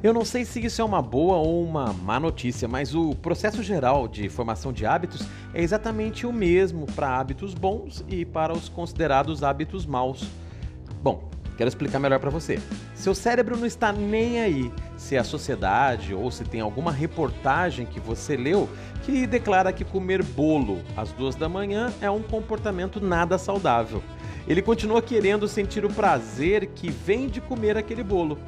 Eu não sei se isso é uma boa ou uma má notícia, mas o processo geral de formação de hábitos é exatamente o mesmo para hábitos bons e para os considerados hábitos maus. Bom, quero explicar melhor para você. Seu cérebro não está nem aí se a sociedade ou se tem alguma reportagem que você leu que declara que comer bolo às duas da manhã é um comportamento nada saudável. Ele continua querendo sentir o prazer que vem de comer aquele bolo.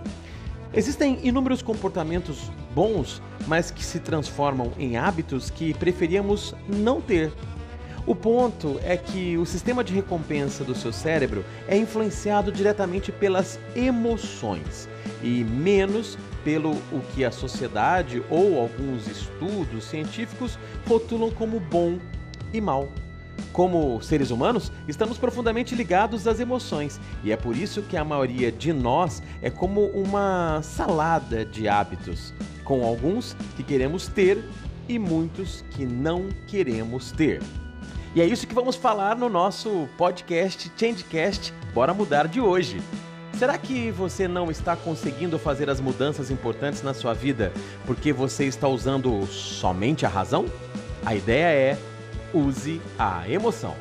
Existem inúmeros comportamentos bons, mas que se transformam em hábitos que preferíamos não ter. O ponto é que o sistema de recompensa do seu cérebro é influenciado diretamente pelas emoções e menos pelo o que a sociedade ou alguns estudos científicos rotulam como bom e mal. Como seres humanos, estamos profundamente ligados às emoções e é por isso que a maioria de nós é como uma salada de hábitos, com alguns que queremos ter e muitos que não queremos ter. E é isso que vamos falar no nosso podcast Changecast Bora Mudar de hoje. Será que você não está conseguindo fazer as mudanças importantes na sua vida porque você está usando somente a razão? A ideia é Use a emoção.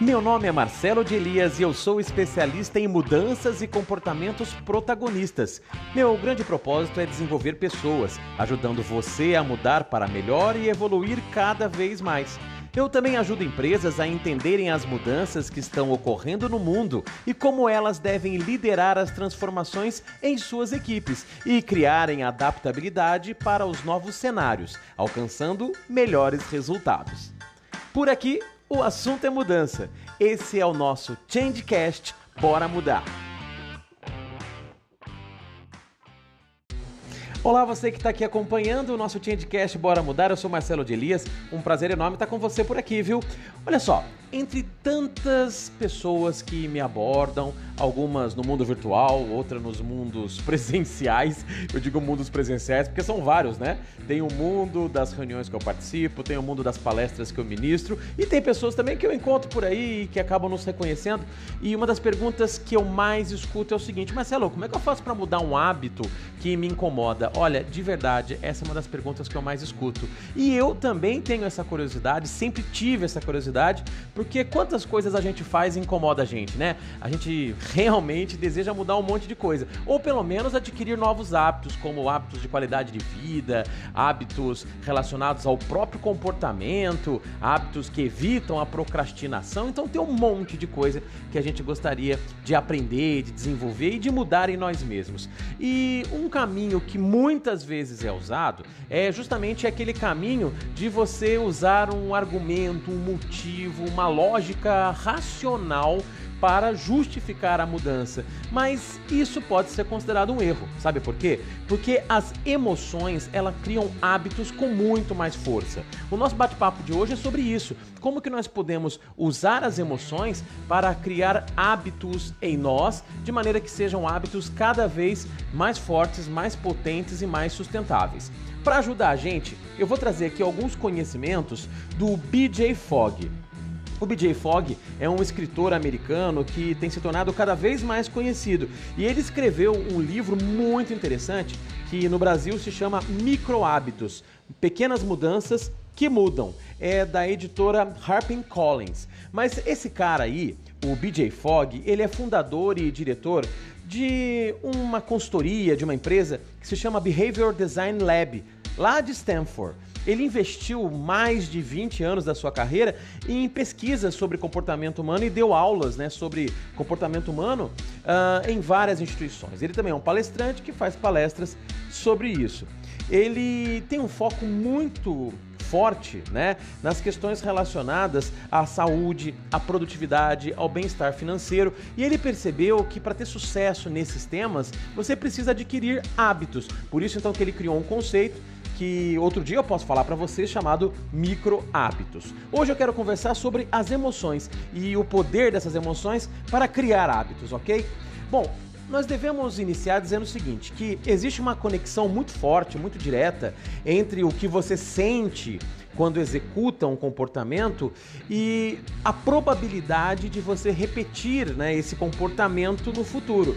Meu nome é Marcelo de Elias e eu sou especialista em mudanças e comportamentos protagonistas. Meu grande propósito é desenvolver pessoas, ajudando você a mudar para melhor e evoluir cada vez mais. Eu também ajudo empresas a entenderem as mudanças que estão ocorrendo no mundo e como elas devem liderar as transformações em suas equipes e criarem adaptabilidade para os novos cenários, alcançando melhores resultados. Por aqui, o assunto é mudança. Esse é o nosso Changecast Bora Mudar. Olá, você que está aqui acompanhando o nosso Changecast Bora Mudar. Eu sou Marcelo de Elias. Um prazer enorme estar com você por aqui, viu? Olha só, entre tantas pessoas que me abordam, algumas no mundo virtual, outras nos mundos presenciais. Eu digo mundos presenciais porque são vários, né? Tem o mundo das reuniões que eu participo, tem o mundo das palestras que eu ministro e tem pessoas também que eu encontro por aí que acabam nos reconhecendo. E uma das perguntas que eu mais escuto é o seguinte: Marcelo, como é que eu faço para mudar um hábito que me incomoda? Olha, de verdade, essa é uma das perguntas que eu mais escuto. E eu também tenho essa curiosidade, sempre tive essa curiosidade, porque quantas coisas a gente faz incomoda a gente, né? A gente realmente deseja mudar um monte de coisa, ou pelo menos adquirir novos hábitos, como hábitos de qualidade de vida, hábitos relacionados ao próprio comportamento, hábitos que evitam a procrastinação. Então tem um monte de coisa que a gente gostaria de aprender, de desenvolver e de mudar em nós mesmos. E um caminho que muitas vezes é usado é justamente aquele caminho de você usar um argumento, um motivo, uma lógica racional para justificar a mudança. Mas isso pode ser considerado um erro. Sabe por quê? Porque as emoções, elas criam hábitos com muito mais força. O nosso bate-papo de hoje é sobre isso. Como que nós podemos usar as emoções para criar hábitos em nós, de maneira que sejam hábitos cada vez mais fortes, mais potentes e mais sustentáveis. Para ajudar a gente, eu vou trazer aqui alguns conhecimentos do BJ Fogg. O BJ Fogg é um escritor americano que tem se tornado cada vez mais conhecido e ele escreveu um livro muito interessante que no Brasil se chama Micro Hábitos, Pequenas Mudanças que Mudam. É da editora Harpin Collins. Mas esse cara aí, o BJ Fogg, ele é fundador e diretor de uma consultoria, de uma empresa que se chama Behavior Design Lab, lá de Stanford. Ele investiu mais de 20 anos da sua carreira em pesquisas sobre comportamento humano e deu aulas né, sobre comportamento humano uh, em várias instituições. Ele também é um palestrante que faz palestras sobre isso. Ele tem um foco muito forte né, nas questões relacionadas à saúde, à produtividade, ao bem-estar financeiro. E ele percebeu que para ter sucesso nesses temas, você precisa adquirir hábitos. Por isso então que ele criou um conceito que outro dia eu posso falar para vocês chamado micro hábitos. Hoje eu quero conversar sobre as emoções e o poder dessas emoções para criar hábitos, ok? Bom, nós devemos iniciar dizendo o seguinte: que existe uma conexão muito forte, muito direta entre o que você sente quando executam um comportamento e a probabilidade de você repetir né, esse comportamento no futuro.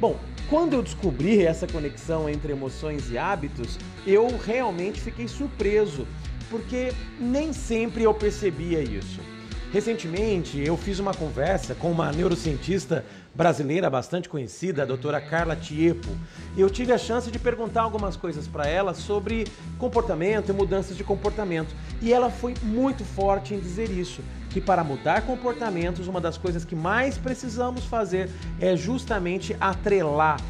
Bom, quando eu descobri essa conexão entre emoções e hábitos, eu realmente fiquei surpreso, porque nem sempre eu percebia isso. Recentemente, eu fiz uma conversa com uma neurocientista brasileira bastante conhecida, a doutora Carla Tiepo. Eu tive a chance de perguntar algumas coisas para ela sobre comportamento e mudanças de comportamento. E ela foi muito forte em dizer isso, que para mudar comportamentos, uma das coisas que mais precisamos fazer é justamente atrelar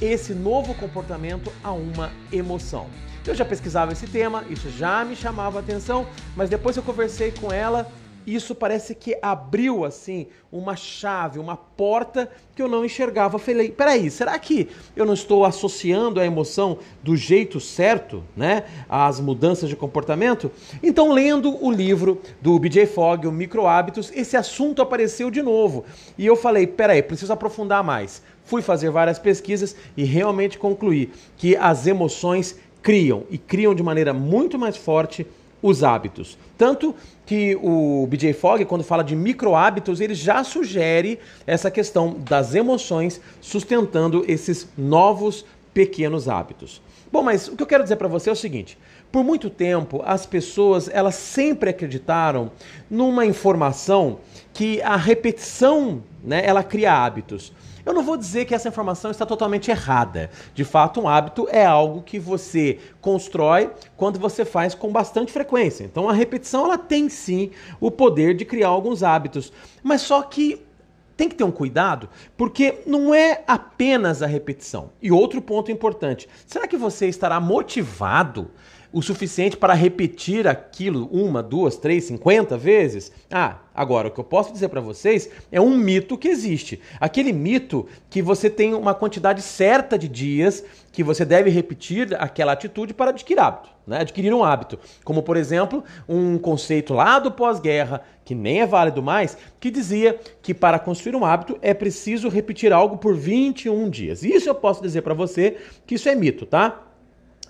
esse novo comportamento a uma emoção. Eu já pesquisava esse tema, isso já me chamava a atenção, mas depois eu conversei com ela isso parece que abriu assim uma chave, uma porta que eu não enxergava. Falei, peraí, será que eu não estou associando a emoção do jeito certo, né, às mudanças de comportamento? Então, lendo o livro do BJ Fogg, o Micro Hábitos, esse assunto apareceu de novo. E eu falei, peraí, preciso aprofundar mais. Fui fazer várias pesquisas e realmente concluí que as emoções criam e criam de maneira muito mais forte os hábitos. Tanto que o BJ Fogg, quando fala de micro hábitos, ele já sugere essa questão das emoções sustentando esses novos pequenos hábitos. Bom, mas o que eu quero dizer para você é o seguinte: por muito tempo as pessoas elas sempre acreditaram numa informação que a repetição, né, ela cria hábitos. Eu não vou dizer que essa informação está totalmente errada. De fato, um hábito é algo que você constrói quando você faz com bastante frequência. Então, a repetição ela tem sim o poder de criar alguns hábitos. Mas só que tem que ter um cuidado, porque não é apenas a repetição. E outro ponto importante: será que você estará motivado o suficiente para repetir aquilo uma, duas, três, cinquenta vezes? Ah, agora o que eu posso dizer para vocês é um mito que existe. Aquele mito que você tem uma quantidade certa de dias que você deve repetir aquela atitude para adquirir hábito, né? Adquirir um hábito. Como, por exemplo, um conceito lá do pós-guerra, que nem é válido mais, que dizia que para construir um hábito é preciso repetir algo por 21 dias. Isso eu posso dizer para você que isso é mito, tá?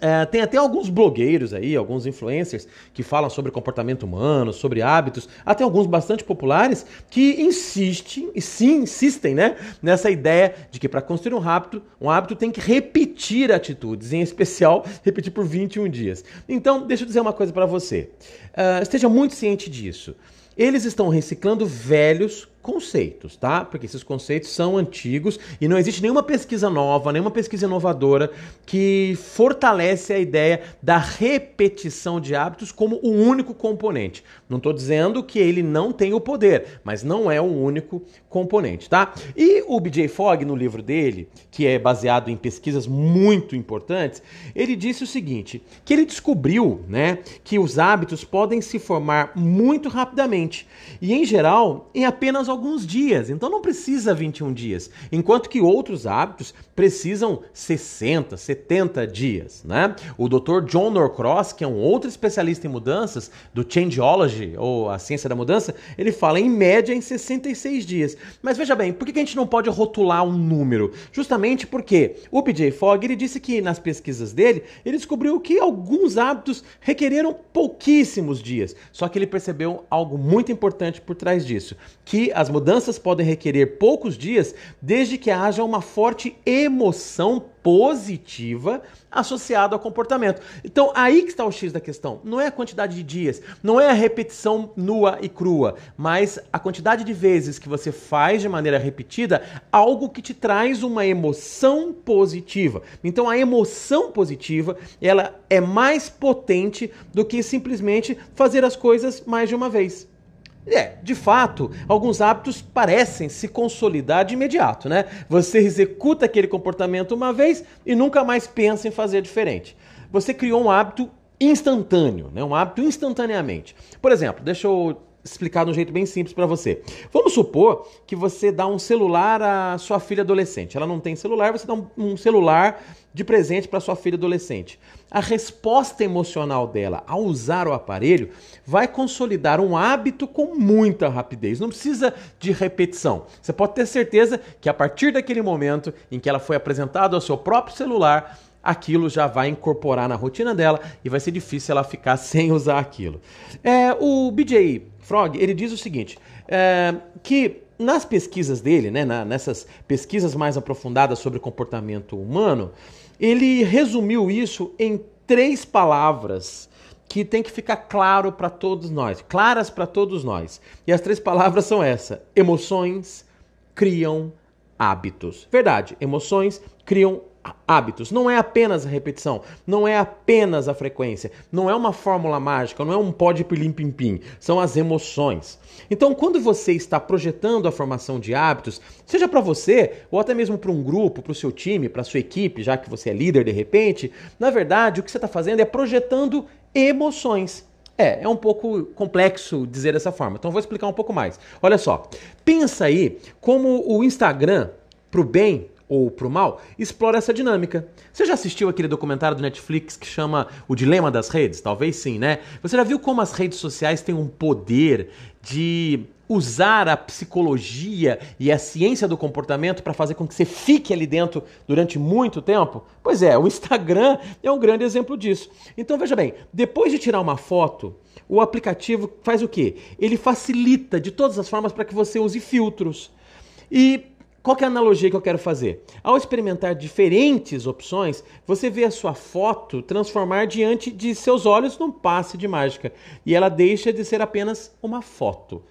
É, tem até alguns blogueiros aí, alguns influencers que falam sobre comportamento humano, sobre hábitos, até alguns bastante populares que insistem, e sim insistem, né, nessa ideia de que para construir um hábito, um hábito tem que repetir atitudes, em especial repetir por 21 dias. Então, deixa eu dizer uma coisa para você. Uh, esteja muito ciente disso. Eles estão reciclando velhos conceitos, tá? Porque esses conceitos são antigos e não existe nenhuma pesquisa nova, nenhuma pesquisa inovadora que fortalece a ideia da repetição de hábitos como o único componente. Não estou dizendo que ele não tem o poder, mas não é o único componente, tá? E o BJ Fogg, no livro dele, que é baseado em pesquisas muito importantes, ele disse o seguinte: que ele descobriu, né, que os hábitos podem se formar muito rapidamente e, em geral, em apenas alguns dias, então não precisa 21 dias, enquanto que outros hábitos precisam 60, 70 dias, né? O Dr. John Norcross, que é um outro especialista em mudanças do Changeology ou a ciência da mudança, ele fala em média em 66 dias. Mas veja bem, por que a gente não pode rotular um número? Justamente porque o PJ Fogg ele disse que nas pesquisas dele ele descobriu que alguns hábitos requereram pouquíssimos dias. Só que ele percebeu algo muito importante por trás disso, que mudanças podem requerer poucos dias desde que haja uma forte emoção positiva associada ao comportamento. Então, aí que está o X da questão. Não é a quantidade de dias, não é a repetição nua e crua, mas a quantidade de vezes que você faz de maneira repetida algo que te traz uma emoção positiva. Então, a emoção positiva, ela é mais potente do que simplesmente fazer as coisas mais de uma vez. É, de fato, alguns hábitos parecem se consolidar de imediato, né? Você executa aquele comportamento uma vez e nunca mais pensa em fazer diferente. Você criou um hábito instantâneo, né? Um hábito instantaneamente. Por exemplo, deixa eu explicar de um jeito bem simples para você. Vamos supor que você dá um celular à sua filha adolescente. Ela não tem celular, você dá um, celular de presente para sua filha adolescente. A resposta emocional dela ao usar o aparelho vai consolidar um hábito com muita rapidez. Não precisa de repetição. Você pode ter certeza que a partir daquele momento em que ela foi apresentada ao seu próprio celular, aquilo já vai incorporar na rotina dela e vai ser difícil ela ficar sem usar aquilo. É, o BJ Frog ele diz o seguinte: é, que nas pesquisas dele, né, na, nessas pesquisas mais aprofundadas sobre comportamento humano, ele resumiu isso em três palavras que tem que ficar claro para todos nós, claras para todos nós. E as três palavras são essa: emoções criam hábitos. Verdade, emoções criam hábitos. Não é apenas a repetição, não é apenas a frequência, não é uma fórmula mágica, não é um pó de pilim-pim-pim, são as emoções. Então, quando você está projetando a formação de hábitos, seja para você ou até mesmo para um grupo, para o seu time, para sua equipe, já que você é líder de repente, na verdade, o que você está fazendo é projetando emoções. É, é um pouco complexo dizer dessa forma, então vou explicar um pouco mais. Olha só, pensa aí como o Instagram, para o bem ou pro mal, explora essa dinâmica. Você já assistiu aquele documentário do Netflix que chama O Dilema das Redes? Talvez sim, né? Você já viu como as redes sociais têm um poder de usar a psicologia e a ciência do comportamento para fazer com que você fique ali dentro durante muito tempo? Pois é, o Instagram é um grande exemplo disso. Então veja bem, depois de tirar uma foto, o aplicativo faz o quê? Ele facilita de todas as formas para que você use filtros. E qual é a analogia que eu quero fazer? Ao experimentar diferentes opções, você vê a sua foto transformar diante de seus olhos num passe de mágica e ela deixa de ser apenas uma foto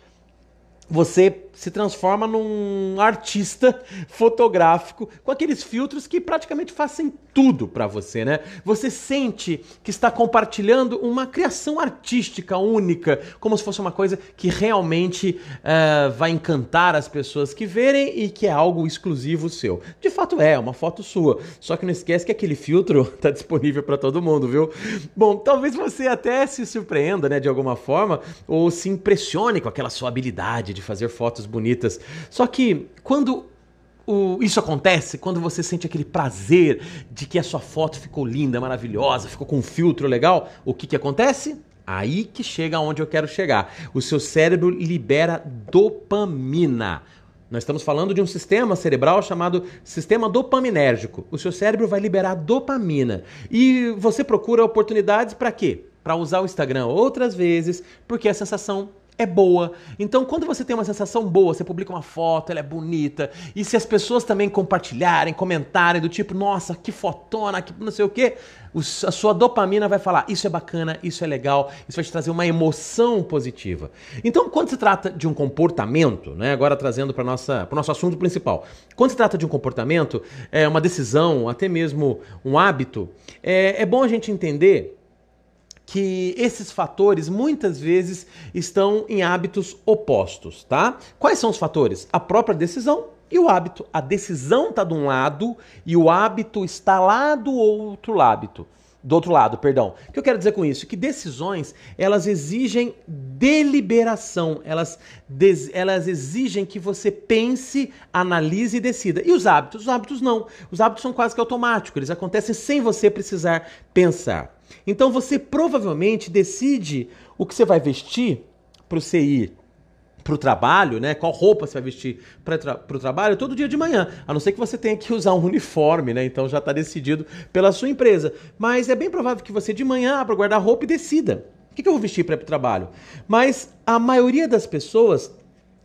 você se transforma num artista fotográfico com aqueles filtros que praticamente fazem tudo para você, né? Você sente que está compartilhando uma criação artística única, como se fosse uma coisa que realmente uh, vai encantar as pessoas que verem e que é algo exclusivo seu. De fato é, é uma foto sua. Só que não esquece que aquele filtro está disponível para todo mundo, viu? Bom, talvez você até se surpreenda, né, de alguma forma, ou se impressione com aquela sua habilidade de fazer fotos bonitas. Só que quando o, isso acontece quando você sente aquele prazer de que a sua foto ficou linda, maravilhosa, ficou com um filtro legal. O que, que acontece? Aí que chega onde eu quero chegar. O seu cérebro libera dopamina. Nós estamos falando de um sistema cerebral chamado sistema dopaminérgico. O seu cérebro vai liberar dopamina. E você procura oportunidades para quê? Para usar o Instagram outras vezes, porque a sensação é boa. Então, quando você tem uma sensação boa, você publica uma foto, ela é bonita, e se as pessoas também compartilharem, comentarem do tipo, nossa, que fotona, que não sei o quê, a sua dopamina vai falar, isso é bacana, isso é legal, isso vai te trazer uma emoção positiva. Então, quando se trata de um comportamento, né, agora trazendo para o nosso assunto principal, quando se trata de um comportamento, é uma decisão, até mesmo um hábito, é, é bom a gente entender que esses fatores muitas vezes estão em hábitos opostos, tá? Quais são os fatores? A própria decisão e o hábito. A decisão está de um lado e o hábito está lá do outro lado. Do outro lado, perdão. O que eu quero dizer com isso? Que decisões, elas exigem deliberação, elas, des, elas exigem que você pense, analise e decida. E os hábitos? Os hábitos não. Os hábitos são quase que automáticos, eles acontecem sem você precisar pensar. Então você provavelmente decide o que você vai vestir para você ir para o trabalho, né? Qual roupa você vai vestir para o trabalho todo dia de manhã. A não ser que você tenha que usar um uniforme, né? Então já está decidido pela sua empresa. Mas é bem provável que você de manhã abra o guarda-roupa e decida. O que, que eu vou vestir para ir para o trabalho? Mas a maioria das pessoas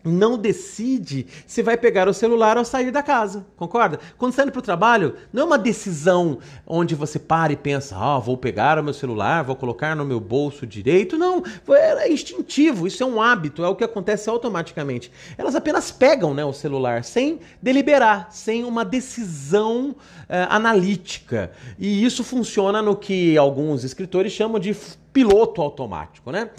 não decide se vai pegar o celular ao sair da casa, concorda? Quando sai para o trabalho, não é uma decisão onde você para e pensa, ah, oh, vou pegar o meu celular, vou colocar no meu bolso direito. Não, é instintivo, isso é um hábito, é o que acontece automaticamente. Elas apenas pegam né, o celular sem deliberar, sem uma decisão eh, analítica. E isso funciona no que alguns escritores chamam de piloto automático, né?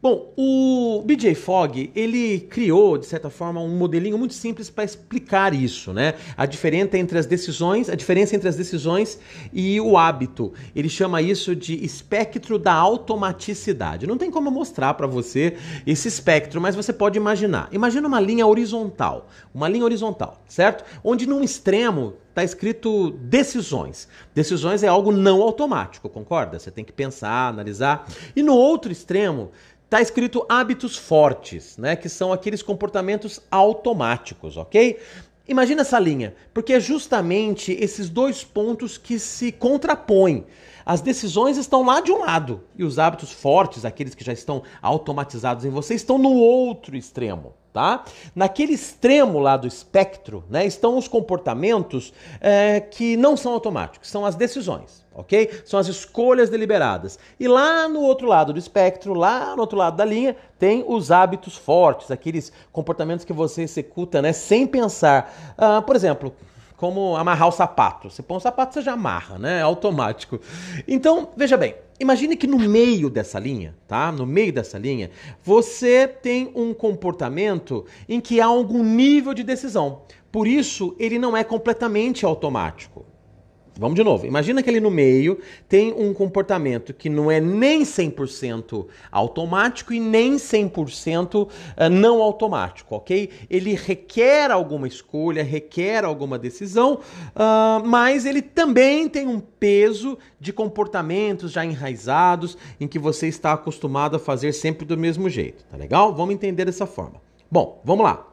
Bom, o BJ Fogg, ele criou, de certa forma, um modelinho muito simples para explicar isso, né? A diferença entre as decisões, a diferença entre as decisões e o hábito. Ele chama isso de espectro da automaticidade. Não tem como mostrar para você esse espectro, mas você pode imaginar. Imagina uma linha horizontal, uma linha horizontal, certo? Onde num extremo está escrito decisões. Decisões é algo não automático, concorda? Você tem que pensar, analisar. E no outro extremo Está escrito hábitos fortes, né? Que são aqueles comportamentos automáticos, ok? Imagina essa linha, porque é justamente esses dois pontos que se contrapõem. As decisões estão lá de um lado e os hábitos fortes, aqueles que já estão automatizados em você, estão no outro extremo tá? Naquele extremo lá do espectro, né, estão os comportamentos é, que não são automáticos, são as decisões, ok? São as escolhas deliberadas. E lá no outro lado do espectro, lá no outro lado da linha, tem os hábitos fortes, aqueles comportamentos que você executa, né, sem pensar. Ah, por exemplo, como amarrar o sapato. Você põe o sapato, você já amarra, né? É automático. Então, veja bem, imagine que no meio dessa linha, tá? No meio dessa linha, você tem um comportamento em que há algum nível de decisão. Por isso, ele não é completamente automático. Vamos de novo. Imagina que ele no meio tem um comportamento que não é nem 100% automático e nem 100% eh, não automático, ok? Ele requer alguma escolha, requer alguma decisão, uh, mas ele também tem um peso de comportamentos já enraizados em que você está acostumado a fazer sempre do mesmo jeito, tá legal? Vamos entender dessa forma. Bom, vamos lá.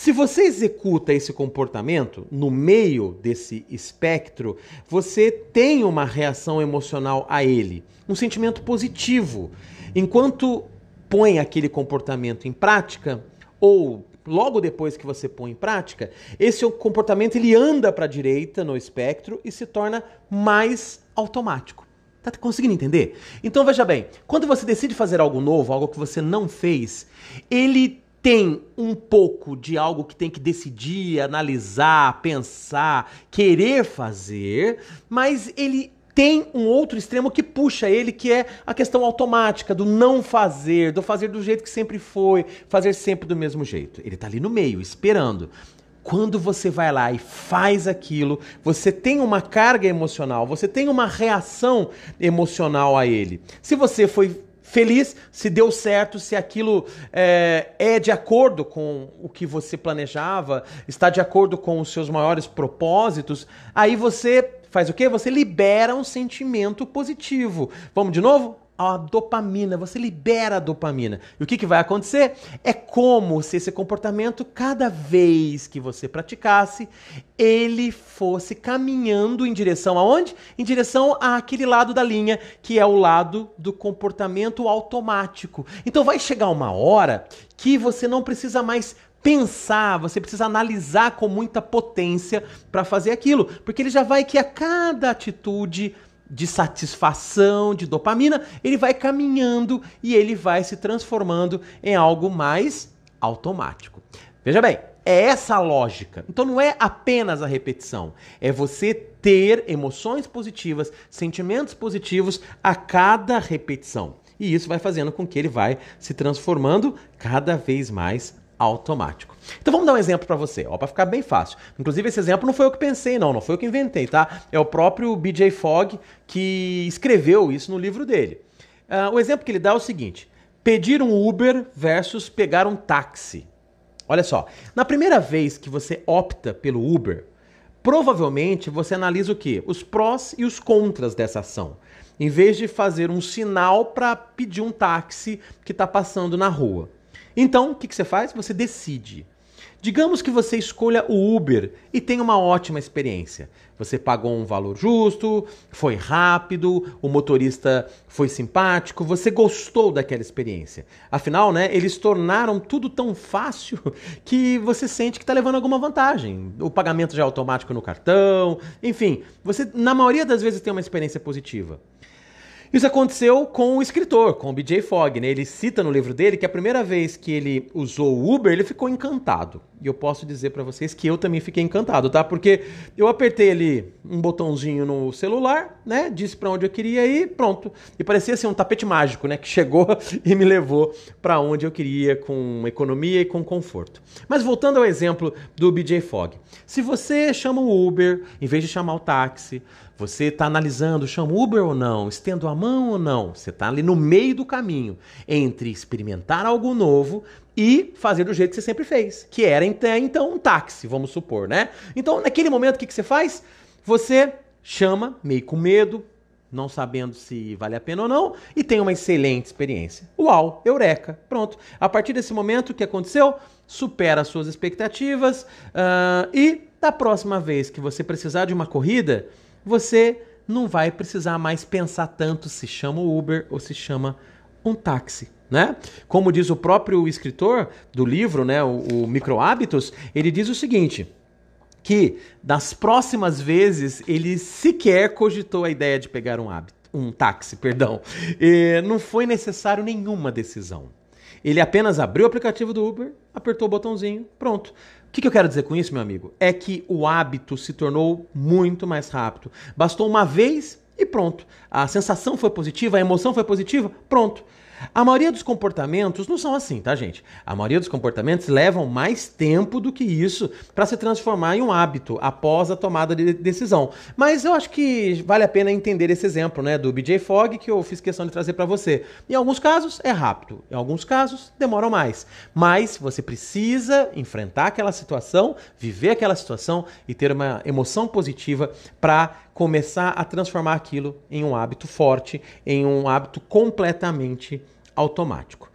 Se você executa esse comportamento no meio desse espectro, você tem uma reação emocional a ele, um sentimento positivo. Enquanto põe aquele comportamento em prática, ou logo depois que você põe em prática, esse comportamento ele anda para a direita no espectro e se torna mais automático. Tá conseguindo entender? Então veja bem, quando você decide fazer algo novo, algo que você não fez, ele tem um pouco de algo que tem que decidir, analisar, pensar, querer fazer, mas ele tem um outro extremo que puxa ele, que é a questão automática do não fazer, do fazer do jeito que sempre foi, fazer sempre do mesmo jeito. Ele está ali no meio, esperando. Quando você vai lá e faz aquilo, você tem uma carga emocional, você tem uma reação emocional a ele. Se você foi feliz se deu certo, se aquilo é, é, de acordo com o que você planejava, está de acordo com os seus maiores propósitos, aí você faz o quê? Você libera um sentimento positivo. Vamos de novo? A dopamina, você libera a dopamina. E o que, que vai acontecer? É como se esse comportamento, cada vez que você praticasse, ele fosse caminhando em direção aonde? Em direção àquele lado da linha, que é o lado do comportamento automático. Então vai chegar uma hora que você não precisa mais pensar, você precisa analisar com muita potência para fazer aquilo, porque ele já vai que a cada atitude de satisfação, de dopamina, ele vai caminhando e ele vai se transformando em algo mais automático. Veja bem, é essa a lógica. Então não é apenas a repetição, é você ter emoções positivas, sentimentos positivos a cada repetição. E isso vai fazendo com que ele vai se transformando cada vez mais automático. Então vamos dar um exemplo para você, ó, para ficar bem fácil. Inclusive esse exemplo não foi eu que pensei, não, não foi eu que inventei, tá? É o próprio BJ Fogg que escreveu isso no livro dele. Uh, o exemplo que ele dá é o seguinte: pedir um Uber versus pegar um táxi. Olha só, na primeira vez que você opta pelo Uber, provavelmente você analisa o quê? Os prós e os contras dessa ação. Em vez de fazer um sinal para pedir um táxi que está passando na rua. Então, o que, que você faz? Você decide. Digamos que você escolha o Uber e tenha uma ótima experiência. Você pagou um valor justo, foi rápido, o motorista foi simpático, você gostou daquela experiência. Afinal, né, eles tornaram tudo tão fácil que você sente que está levando alguma vantagem. O pagamento já é automático no cartão, enfim, você na maioria das vezes tem uma experiência positiva. Isso aconteceu com o escritor, com o BJ Fogg. Né? Ele cita no livro dele que a primeira vez que ele usou o Uber, ele ficou encantado. E eu posso dizer para vocês que eu também fiquei encantado, tá? Porque eu apertei ali um botãozinho no celular, né? Disse para onde eu queria ir, pronto. E parecia ser um tapete mágico, né? Que chegou e me levou para onde eu queria com economia e com conforto. Mas voltando ao exemplo do BJ Fogg. Se você chama o Uber em vez de chamar o táxi, você está analisando, chama Uber ou não, estendo a mão ou não. Você está ali no meio do caminho entre experimentar algo novo e fazer do jeito que você sempre fez, que era até então um táxi, vamos supor, né? Então, naquele momento, o que, que você faz? Você chama, meio com medo, não sabendo se vale a pena ou não, e tem uma excelente experiência. Uau, eureka, pronto. A partir desse momento, o que aconteceu? supera as suas expectativas uh, e da próxima vez que você precisar de uma corrida, você não vai precisar mais pensar tanto se chama Uber ou se chama um táxi. Né? Como diz o próprio escritor do livro, né, o, o Micro Hábitos, ele diz o seguinte: que das próximas vezes ele sequer cogitou a ideia de pegar um hábito, um táxi, perdão. E não foi necessário nenhuma decisão. Ele apenas abriu o aplicativo do Uber, apertou o botãozinho, pronto. O que, que eu quero dizer com isso, meu amigo? É que o hábito se tornou muito mais rápido. Bastou uma vez e pronto. A sensação foi positiva, a emoção foi positiva, pronto. A maioria dos comportamentos não são assim, tá, gente? A maioria dos comportamentos levam mais tempo do que isso para se transformar em um hábito após a tomada de decisão. Mas eu acho que vale a pena entender esse exemplo, né, do BJ Fogg que eu fiz questão de trazer para você. Em alguns casos é rápido, em alguns casos demoram mais. Mas você precisa enfrentar aquela situação, viver aquela situação e ter uma emoção positiva para começar a transformar aquilo em um hábito forte, em um hábito completamente automático.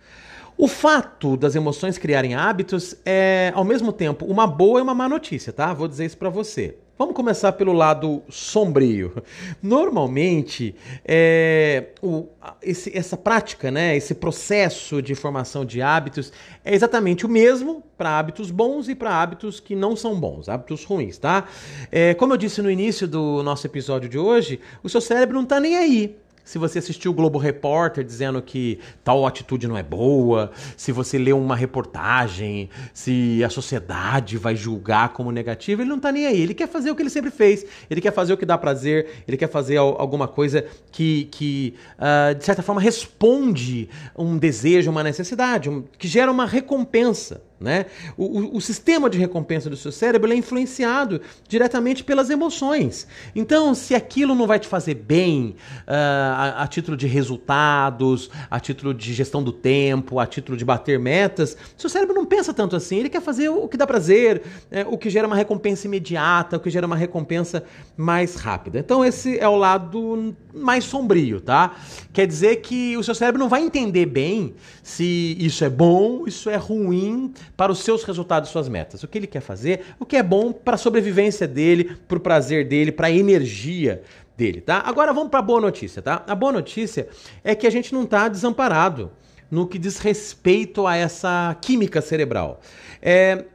O fato das emoções criarem hábitos é, ao mesmo tempo, uma boa e uma má notícia, tá? Vou dizer isso para você. Vamos começar pelo lado sombrio. Normalmente, é, o, esse, essa prática, né, esse processo de formação de hábitos é exatamente o mesmo para hábitos bons e para hábitos que não são bons, hábitos ruins, tá? É, como eu disse no início do nosso episódio de hoje, o seu cérebro não está nem aí se você assistiu o Globo Repórter dizendo que tal atitude não é boa, se você leu uma reportagem, se a sociedade vai julgar como negativa, ele não tá nem aí. Ele quer fazer o que ele sempre fez. Ele quer fazer o que dá prazer, ele quer fazer alguma coisa que, que uh, de certa forma, responde um desejo, uma necessidade, um, que gera uma recompensa. Né? O, o, o, sistema de recompensa do seu cérebro é influenciado diretamente pelas emoções. Então, se aquilo não vai te fazer bem uh, a, a, título de resultados, a título de gestão do tempo, a título de bater metas, seu cérebro não pensa tanto assim. Ele quer fazer o que dá prazer, é, o que gera uma recompensa imediata, o que gera uma recompensa mais rápida. Então, esse é o lado mais sombrio, tá? Quer dizer que o seu cérebro não vai entender bem se isso é bom, isso é ruim para os seus resultados, suas metas. O que ele quer fazer, o que é bom para a sobrevivência dele, para o prazer dele, para a energia dele, tá? Agora vamos para a boa notícia, tá? A boa notícia é que a gente não está desamparado no que diz respeito a essa química cerebral. É,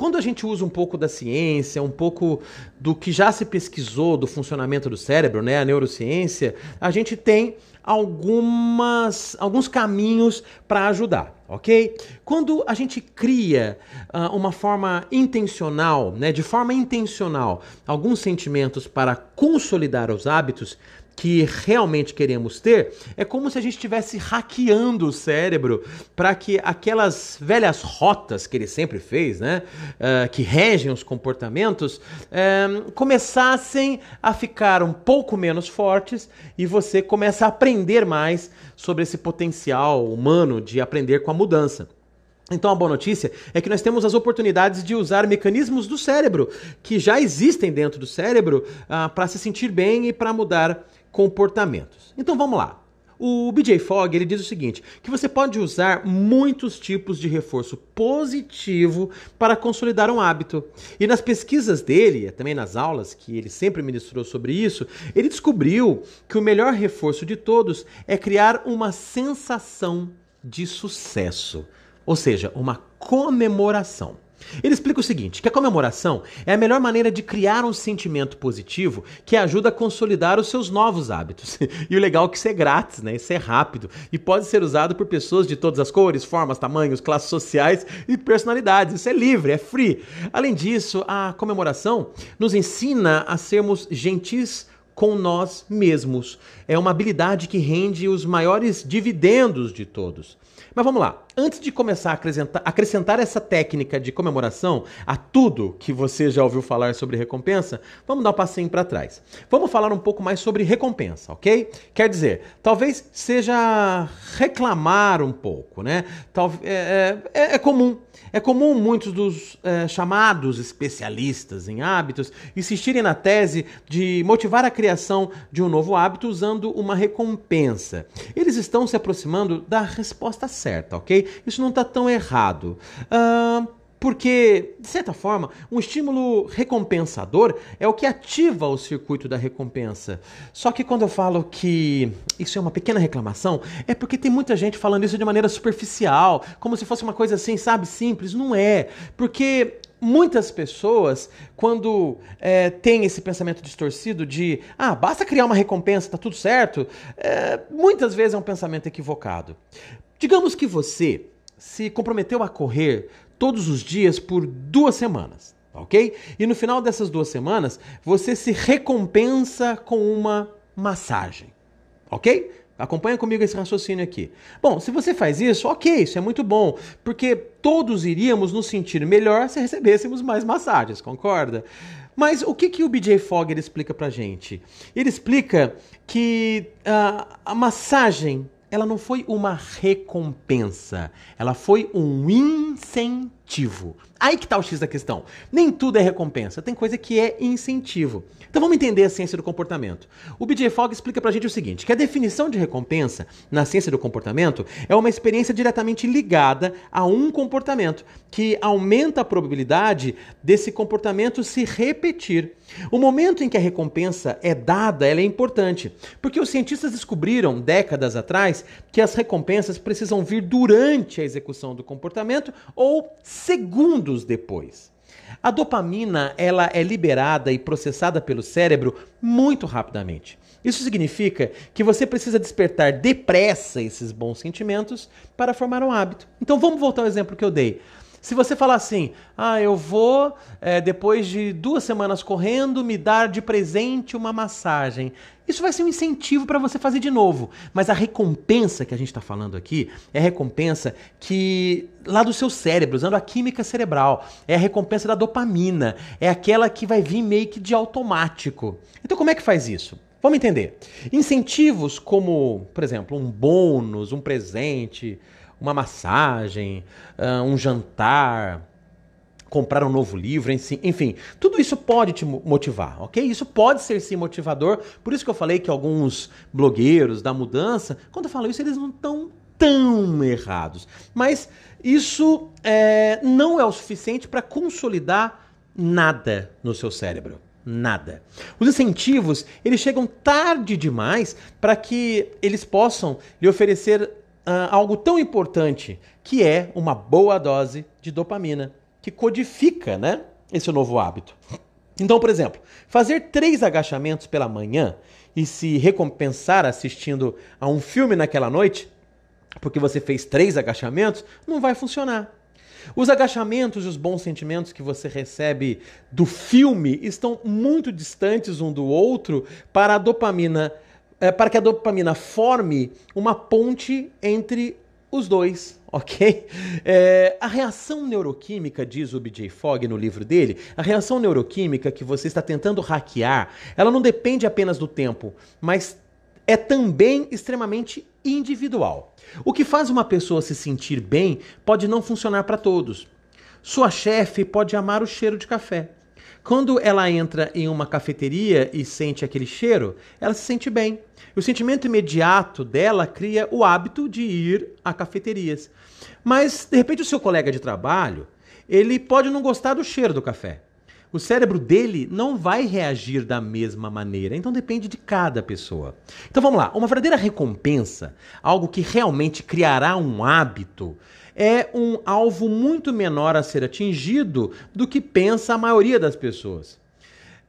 quando a gente usa um pouco da ciência, um pouco do que já se pesquisou do funcionamento do cérebro, né, a neurociência, a gente tem algumas, alguns caminhos para ajudar, ok? Quando a gente cria uh, uma forma intencional, né, de forma intencional, alguns sentimentos para consolidar os hábitos, que realmente queremos ter, é como se a gente estivesse hackeando o cérebro para que aquelas velhas rotas que ele sempre fez, né, uh, que regem os comportamentos, uh, começassem a ficar um pouco menos fortes e você começa a aprender mais sobre esse potencial humano de aprender com a mudança. Então a boa notícia é que nós temos as oportunidades de usar mecanismos do cérebro que já existem dentro do cérebro uh, para se sentir bem e para mudar comportamentos. Então vamos lá. O BJ Fogg ele diz o seguinte: que você pode usar muitos tipos de reforço positivo para consolidar um hábito. E nas pesquisas dele, também nas aulas que ele sempre ministrou sobre isso, ele descobriu que o melhor reforço de todos é criar uma sensação de sucesso, ou seja, uma comemoração. Ele explica o seguinte: que a comemoração é a melhor maneira de criar um sentimento positivo que ajuda a consolidar os seus novos hábitos. E o legal é que isso é grátis, né? Isso é rápido e pode ser usado por pessoas de todas as cores, formas, tamanhos, classes sociais e personalidades. Isso é livre, é free. Além disso, a comemoração nos ensina a sermos gentis com nós mesmos. É uma habilidade que rende os maiores dividendos de todos. Mas vamos lá. Antes de começar a acrescentar, acrescentar essa técnica de comemoração a tudo que você já ouviu falar sobre recompensa, vamos dar um passinho para trás. Vamos falar um pouco mais sobre recompensa, ok? Quer dizer, talvez seja reclamar um pouco, né? Tal, é, é, é comum. É comum muitos dos é, chamados especialistas em hábitos insistirem na tese de motivar a criação de um novo hábito usando uma recompensa. Eles estão se aproximando da resposta certa, ok? Isso não está tão errado. Uh, Porque, de certa forma, um estímulo recompensador é o que ativa o circuito da recompensa. Só que quando eu falo que isso é uma pequena reclamação, é porque tem muita gente falando isso de maneira superficial, como se fosse uma coisa assim, sabe, simples. Não é. Porque muitas pessoas, quando é, tem esse pensamento distorcido de ah, basta criar uma recompensa, tá tudo certo, é, muitas vezes é um pensamento equivocado. Digamos que você se comprometeu a correr todos os dias por duas semanas, ok? E no final dessas duas semanas, você se recompensa com uma massagem, ok? Acompanha comigo esse raciocínio aqui. Bom, se você faz isso, ok, isso é muito bom, porque todos iríamos nos sentir melhor se recebêssemos mais massagens, concorda? Mas o que, que o BJ Fogg explica pra gente? Ele explica que uh, a massagem ela não foi uma recompensa, ela foi um incentivo. Aí que tá o X da questão. Nem tudo é recompensa, tem coisa que é incentivo. Então vamos entender a ciência do comportamento. O BJ Fogg explica pra gente o seguinte, que a definição de recompensa na ciência do comportamento é uma experiência diretamente ligada a um comportamento, que aumenta a probabilidade desse comportamento se repetir. O momento em que a recompensa é dada, ela é importante, porque os cientistas descobriram décadas atrás que as recompensas precisam vir durante a execução do comportamento ou segundos depois. A dopamina ela é liberada e processada pelo cérebro muito rapidamente. Isso significa que você precisa despertar depressa esses bons sentimentos para formar um hábito. Então vamos voltar ao exemplo que eu dei. Se você falar assim, ah, eu vou, é, depois de duas semanas correndo, me dar de presente uma massagem. Isso vai ser um incentivo para você fazer de novo. Mas a recompensa que a gente está falando aqui é a recompensa que lá do seu cérebro, usando a química cerebral. É a recompensa da dopamina. É aquela que vai vir meio que de automático. Então, como é que faz isso? Vamos entender. Incentivos como, por exemplo, um bônus, um presente, uma massagem, uh, um jantar, comprar um novo livro, enfim, tudo isso pode te motivar, ok? Isso pode ser sim motivador, por isso que eu falei que alguns blogueiros da mudança, quando eu falo isso, eles não estão tão errados. Mas isso é, não é o suficiente para consolidar nada no seu cérebro. Nada. Os incentivos, eles chegam tarde demais para que eles possam lhe oferecer uh, algo tão importante, que é uma boa dose de dopamina, que codifica né, esse novo hábito. Então, por exemplo, fazer três agachamentos pela manhã e se recompensar assistindo a um filme naquela noite, porque você fez três agachamentos, não vai funcionar. Os agachamentos e os bons sentimentos que você recebe do filme estão muito distantes um do outro para a dopamina é, para que a dopamina forme uma ponte entre os dois, ok? É, a reação neuroquímica, diz o BJ Fogg no livro dele, a reação neuroquímica que você está tentando hackear, ela não depende apenas do tempo, mas é também extremamente individual. O que faz uma pessoa se sentir bem pode não funcionar para todos. Sua chefe pode amar o cheiro de café. Quando ela entra em uma cafeteria e sente aquele cheiro, ela se sente bem. O sentimento imediato dela cria o hábito de ir a cafeterias. Mas, de repente, o seu colega de trabalho, ele pode não gostar do cheiro do café. O cérebro dele não vai reagir da mesma maneira, então depende de cada pessoa. Então vamos lá, uma verdadeira recompensa, algo que realmente criará um hábito, é um alvo muito menor a ser atingido do que pensa a maioria das pessoas.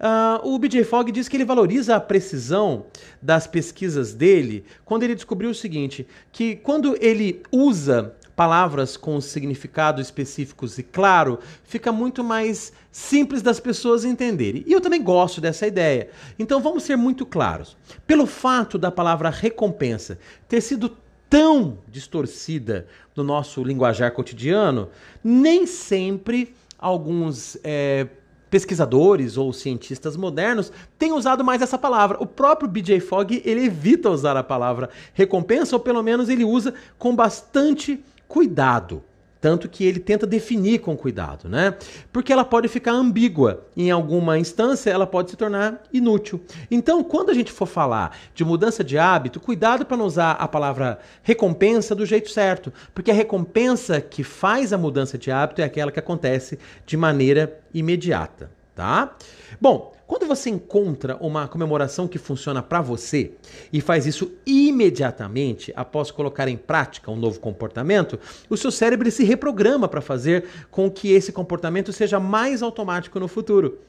Uh, o BJ Fogg diz que ele valoriza a precisão das pesquisas dele quando ele descobriu o seguinte: que quando ele usa palavras com significado específicos e claro, fica muito mais simples das pessoas entenderem. E eu também gosto dessa ideia. Então vamos ser muito claros. Pelo fato da palavra recompensa ter sido tão distorcida no nosso linguajar cotidiano, nem sempre alguns é, pesquisadores ou cientistas modernos têm usado mais essa palavra. O próprio BJ Fogg ele evita usar a palavra recompensa, ou pelo menos ele usa com bastante cuidado. Tanto que ele tenta definir com cuidado, né? Porque ela pode ficar ambígua. Em alguma instância, ela pode se tornar inútil. Então, quando a gente for falar de mudança de hábito, cuidado para não usar a palavra recompensa do jeito certo. Porque a recompensa que faz a mudança de hábito é aquela que acontece de maneira imediata, tá? Bom, quando você encontra uma comemoração que funciona para você e faz isso imediatamente após colocar em prática um novo comportamento, o seu cérebro se reprograma para fazer com que esse comportamento seja mais automático no futuro.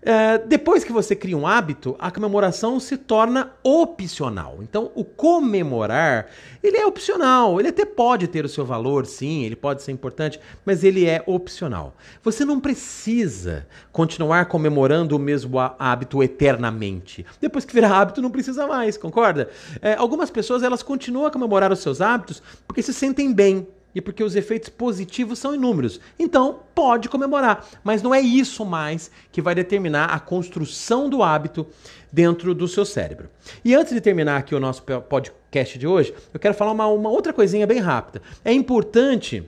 É, depois que você cria um hábito, a comemoração se torna opcional. Então, o comemorar, ele é opcional. Ele até pode ter o seu valor, sim, ele pode ser importante, mas ele é opcional. Você não precisa continuar comemorando o mesmo hábito eternamente. Depois que virar hábito, não precisa mais, concorda? É, algumas pessoas, elas continuam a comemorar os seus hábitos porque se sentem bem, e porque os efeitos positivos são inúmeros. Então, pode comemorar, mas não é isso mais que vai determinar a construção do hábito dentro do seu cérebro. E antes de terminar aqui o nosso podcast de hoje, eu quero falar uma, uma outra coisinha bem rápida. É importante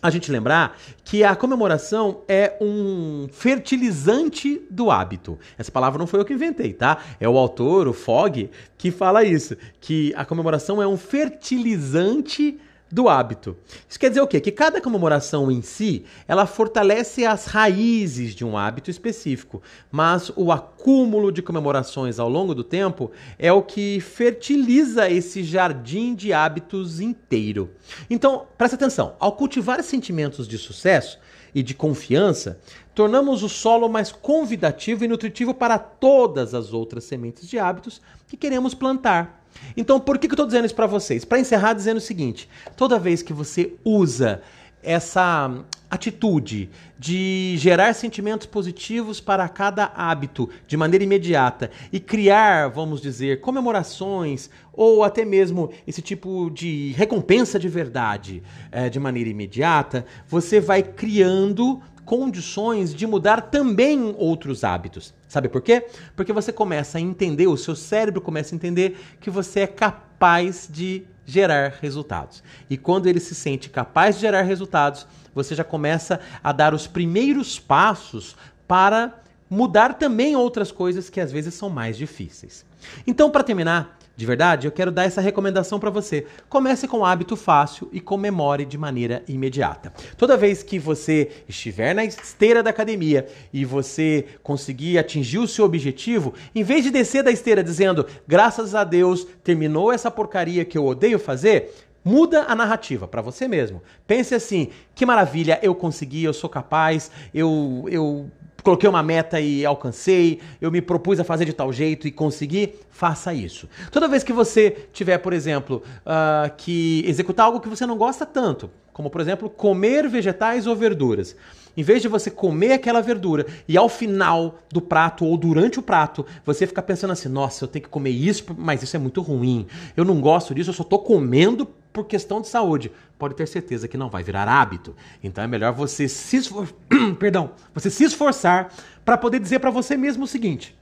a gente lembrar que a comemoração é um fertilizante do hábito. Essa palavra não foi eu que inventei, tá? É o autor, o Fogg, que fala isso, que a comemoração é um fertilizante do hábito. Isso quer dizer o quê? Que cada comemoração em si, ela fortalece as raízes de um hábito específico, mas o acúmulo de comemorações ao longo do tempo é o que fertiliza esse jardim de hábitos inteiro. Então, presta atenção, ao cultivar sentimentos de sucesso e de confiança, tornamos o solo mais convidativo e nutritivo para todas as outras sementes de hábitos que queremos plantar. Então, por que, que eu estou dizendo isso para vocês? Para encerrar, dizendo o seguinte: toda vez que você usa essa atitude de gerar sentimentos positivos para cada hábito de maneira imediata e criar, vamos dizer, comemorações ou até mesmo esse tipo de recompensa de verdade é, de maneira imediata, você vai criando condições de mudar também outros hábitos. Sabe por quê? Porque você começa a entender, o seu cérebro começa a entender que você é capaz de gerar resultados. E quando ele se sente capaz de gerar resultados, você já começa a dar os primeiros passos para mudar também outras coisas que às vezes são mais difíceis. Então, para terminar, de verdade, eu quero dar essa recomendação para você. Comece com um hábito fácil e comemore de maneira imediata. Toda vez que você estiver na esteira da academia e você conseguir atingir o seu objetivo, em vez de descer da esteira dizendo graças a Deus terminou essa porcaria que eu odeio fazer, Muda a narrativa para você mesmo. Pense assim: que maravilha, eu consegui, eu sou capaz, eu, eu coloquei uma meta e alcancei, eu me propus a fazer de tal jeito e consegui, faça isso. Toda vez que você tiver, por exemplo, uh, que executar algo que você não gosta tanto, como por exemplo comer vegetais ou verduras, em vez de você comer aquela verdura e ao final do prato ou durante o prato você ficar pensando assim: nossa, eu tenho que comer isso, mas isso é muito ruim, eu não gosto disso, eu só estou comendo por questão de saúde, pode ter certeza que não vai virar hábito. Então é melhor você se esfor... perdão, você se esforçar para poder dizer para você mesmo o seguinte: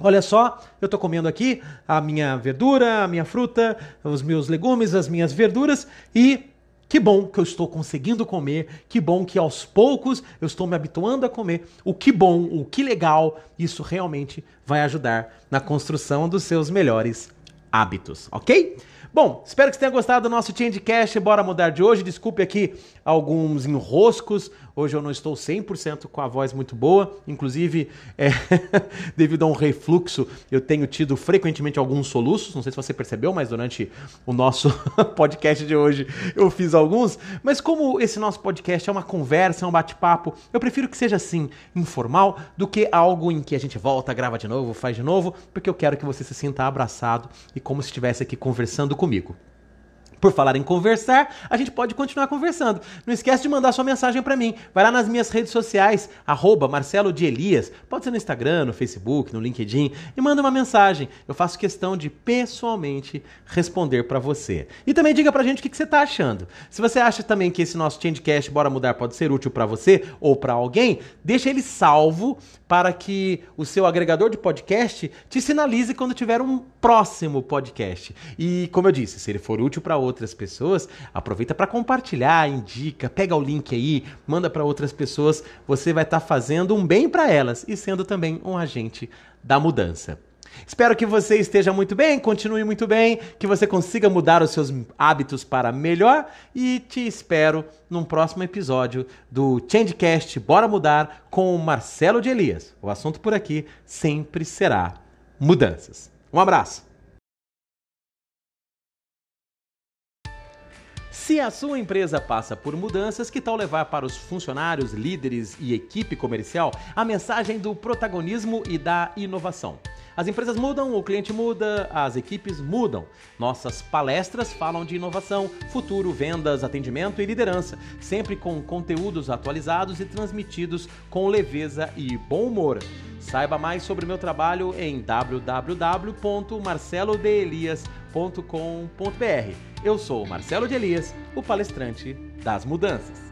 Olha só, eu estou comendo aqui a minha verdura, a minha fruta, os meus legumes, as minhas verduras e que bom que eu estou conseguindo comer, que bom que aos poucos eu estou me habituando a comer. O que bom, o que legal, isso realmente vai ajudar na construção dos seus melhores hábitos, ok? Bom, espero que você tenha gostado do nosso Changecast. Bora mudar de hoje. Desculpe aqui alguns enroscos. Hoje eu não estou 100% com a voz muito boa. Inclusive, é, devido a um refluxo, eu tenho tido frequentemente alguns soluços. Não sei se você percebeu, mas durante o nosso podcast de hoje eu fiz alguns. Mas como esse nosso podcast é uma conversa, é um bate-papo, eu prefiro que seja assim, informal, do que algo em que a gente volta, grava de novo, faz de novo, porque eu quero que você se sinta abraçado e como se estivesse aqui conversando comigo. Por falar em conversar, a gente pode continuar conversando. Não esquece de mandar sua mensagem para mim. Vai lá nas minhas redes sociais, arroba Marcelo de Elias. Pode ser no Instagram, no Facebook, no LinkedIn. E manda uma mensagem. Eu faço questão de pessoalmente responder para você. E também diga pra gente o que, que você tá achando. Se você acha também que esse nosso Changecast Bora Mudar pode ser útil para você ou para alguém, deixa ele salvo para que o seu agregador de podcast te sinalize quando tiver um próximo podcast. E como eu disse, se ele for útil para outras pessoas, aproveita para compartilhar, indica, pega o link aí, manda para outras pessoas. Você vai estar tá fazendo um bem para elas e sendo também um agente da mudança. Espero que você esteja muito bem, continue muito bem, que você consiga mudar os seus hábitos para melhor e te espero num próximo episódio do Changecast Bora Mudar com o Marcelo de Elias. O assunto por aqui sempre será mudanças. Um abraço! Se a sua empresa passa por mudanças, que tal levar para os funcionários, líderes e equipe comercial a mensagem do protagonismo e da inovação? As empresas mudam, o cliente muda, as equipes mudam. Nossas palestras falam de inovação, futuro, vendas, atendimento e liderança, sempre com conteúdos atualizados e transmitidos com leveza e bom humor. Saiba mais sobre o meu trabalho em www.marcelodeelias.com.br. Eu sou Marcelo de Elias, o palestrante das mudanças.